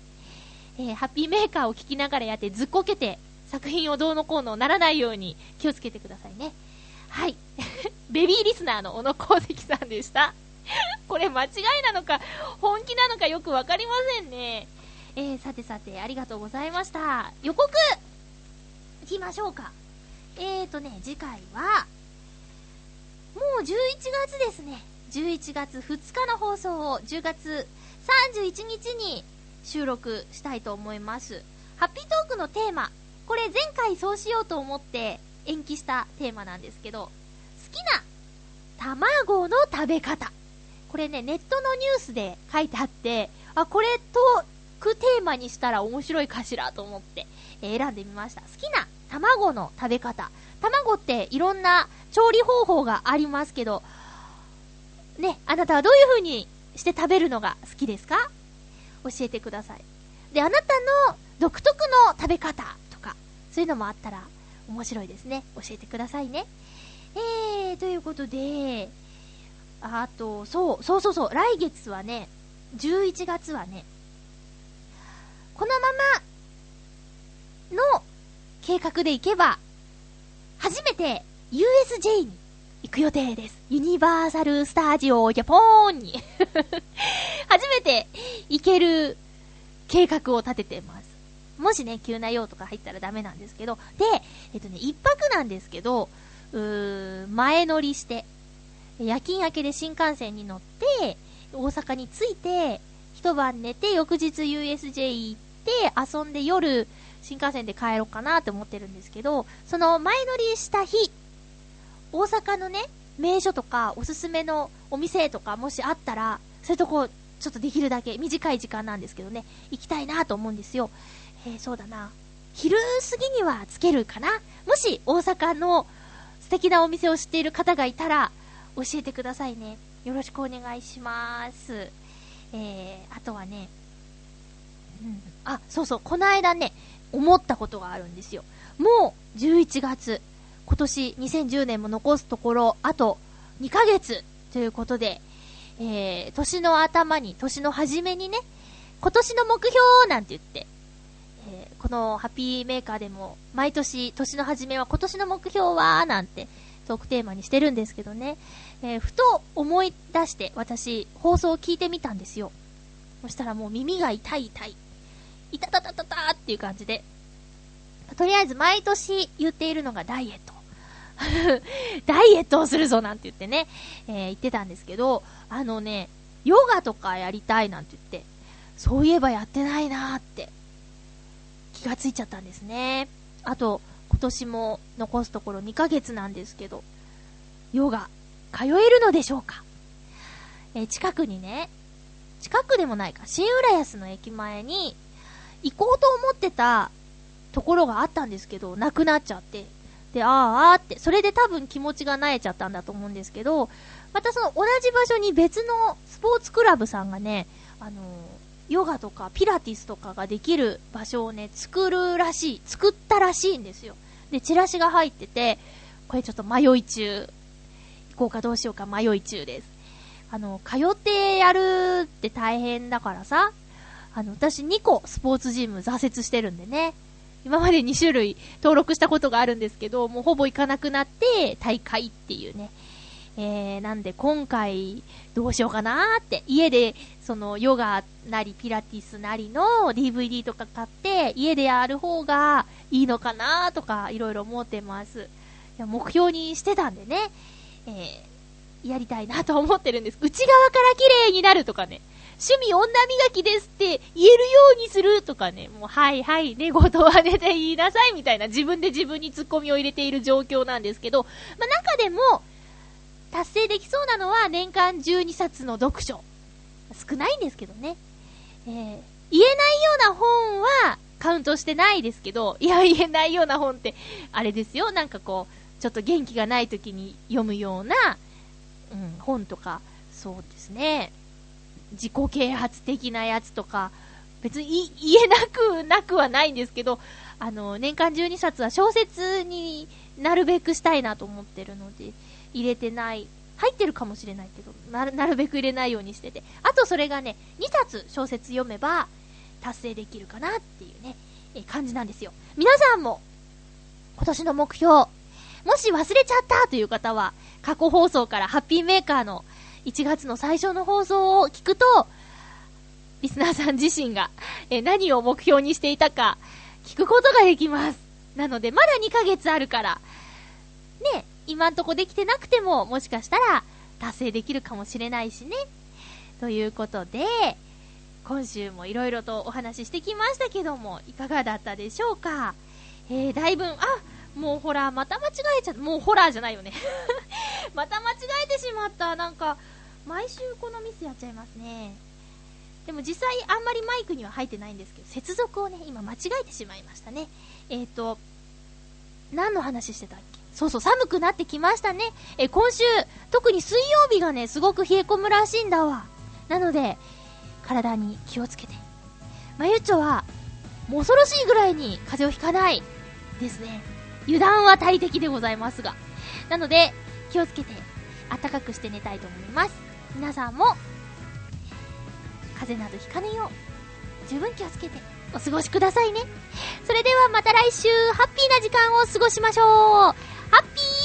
えー、ハッピーメーカーを聞きながらやってずっこけて作品をどうのこうのならないように気をつけてくださいね。[laughs] はい。[laughs] ベビーリスナーの小野功石さんでした。[laughs] これ間違いなのか、本気なのかよくわかりませんね。えー、さてさて、ありがとうございました。予告行きましょうか。えーとね、次回は、もう11月ですね。11月2日の放送を10月31日に収録したいと思います。ハッピートークのテーマ、これ前回そうしようと思って延期したテーマなんですけど、好きな卵の食べ方。これね、ネットのニュースで書いてあって、あ、これと、くテーマにしたら面白いかしらと思って、えー、選んでみました。好きな卵の食べ方。卵っていろんな調理方法がありますけど、ね、あなたはどういう風にして食べるのが好きですか？教えてください。で、あなたの独特の食べ方とか、そういうのもあったら面白いですね。教えてくださいね。えー、ということで、あと、そう、そうそうそう、来月はね、11月はね、このままの計画で行けば、初めて USJ に行く予定です。ユニバーサル・スタジオ・ジャポーンに [laughs] 初めて行ける計画を立ててます。もしね、急な用とか入ったらダメなんですけど、で、えっとね、一泊なんですけど、うー前乗りして、夜勤明けで新幹線に乗って、大阪に着いて、一晩寝て、翌日 USJ 行って、遊んで夜、新幹線で帰ろうかなって思ってるんですけど、その前乗りした日、大阪のね、名所とかおすすめのお店とかもしあったら、そういうとこ、ちょっとできるだけ短い時間なんですけどね、行きたいなと思うんですよ。えー、そうだな。昼過ぎにはつけるかな？もし大阪の素敵なお店を知っている方がいたら、教えてくださいね。よろしくお願いします。えー、あとはね、うん、あ、そうそう、この間ね、思ったことがあるんですよ。もう11月、今年2010年も残すところ、あと2ヶ月ということで、えー、年の頭に、年の初めにね、今年の目標なんて言って、えー、このハッピーメーカーでも、毎年、年の初めは今年の目標は、なんて、トークテーマにしてるんですけどね、えー、ふと思い出して、私、放送を聞いてみたんですよ。そしたらもう耳が痛い痛い。いたたたたたっていう感じで。とりあえず毎年言っているのがダイエット。[laughs] ダイエットをするぞなんて言ってね、えー、言ってたんですけど、あのね、ヨガとかやりたいなんて言って、そういえばやってないなーって気がついちゃったんですね。あと、今年も残すところ2ヶ月なんですけど、ヨガ、通えるのでしょうか？えー、近くにね、近くでもないか、新浦安の駅前に、行こうと思ってたところがあったんですけど、なくなっちゃって。で、あーあーって、それで多分気持ちが慣れちゃったんだと思うんですけど、またその同じ場所に別のスポーツクラブさんがね、あのー、ヨガとかピラティスとかができる場所をね、作るらしい、作ったらしいんですよ。で、チラシが入ってて、これちょっと迷い中、行こうかどうしようか迷い中です。あの、通ってやるって大変だからさ、あの、私2個スポーツジム挫折してるんでね。今まで2種類登録したことがあるんですけど、もうほぼ行かなくなって大会っていうね。えー、なんで今回どうしようかなーって、家でそのヨガなりピラティスなりの DVD とか買って家でやる方がいいのかなーとかいろいろ思ってます。いや目標にしてたんでね、えー、やりたいなと思ってるんです。内側から綺麗になるとかね。趣味女磨きですって言えるようにするとかね、もうはいはい、寝言は寝て言いなさいみたいな。自分で自分にツッコミを入れている状況なんですけど、まあ、中でも達成できそうなのは年間12冊の読書。少ないんですけどね。えー、言えないような本はカウントしてないですけど、いや、言えないような本って、あれですよ、なんかこう、ちょっと元気がない時に読むような、うん、本とか、そうですね。自己啓発的なやつとか、別に言えなくなくはないんですけど、あの、年間12冊は小説になるべくしたいなと思ってるので、入れてない。入ってるかもしれないけど、なるなるべく入れないようにしてて。あとそれがね、2冊小説読めば達成できるかなっていうね、え感じなんですよ。皆さんも、今年の目標、もし忘れちゃったという方は、過去放送からハッピーメーカーの1月の最初の放送を聞くと、リスナーさん自身が、え何を目標にしていたか、聞くことができます。なので、まだ2ヶ月あるから、ね、今んとこできてなくても、もしかしたら達成できるかもしれないしね。ということで、今週も色々とお話ししてきましたけども、いかがだったでしょうか？えー、だいぶ、あ、もうほら、また間違えちゃった。もうホラーじゃないよね [laughs] また間違えてしまった。なんか、毎週このミスやっちゃいますね。でも実際あんまりマイクには入ってないんですけど、接続をね、今間違えてしまいましたね。えっ、ー、と、何の話してたっけ？そうそう、寒くなってきましたね。え、今週、特に水曜日がね、すごく冷え込むらしいんだわ。なので、体に気をつけて。まゆっちょは、もう恐ろしいぐらいに風邪をひかないですね。油断は大敵でございますが。なので、気をつけて、暖かくして寝たいと思います。皆さんも、風邪などひかぬよう、十分気をつけてお過ごしくださいね。それではまた来週、ハッピーな時間を過ごしましょうハッピー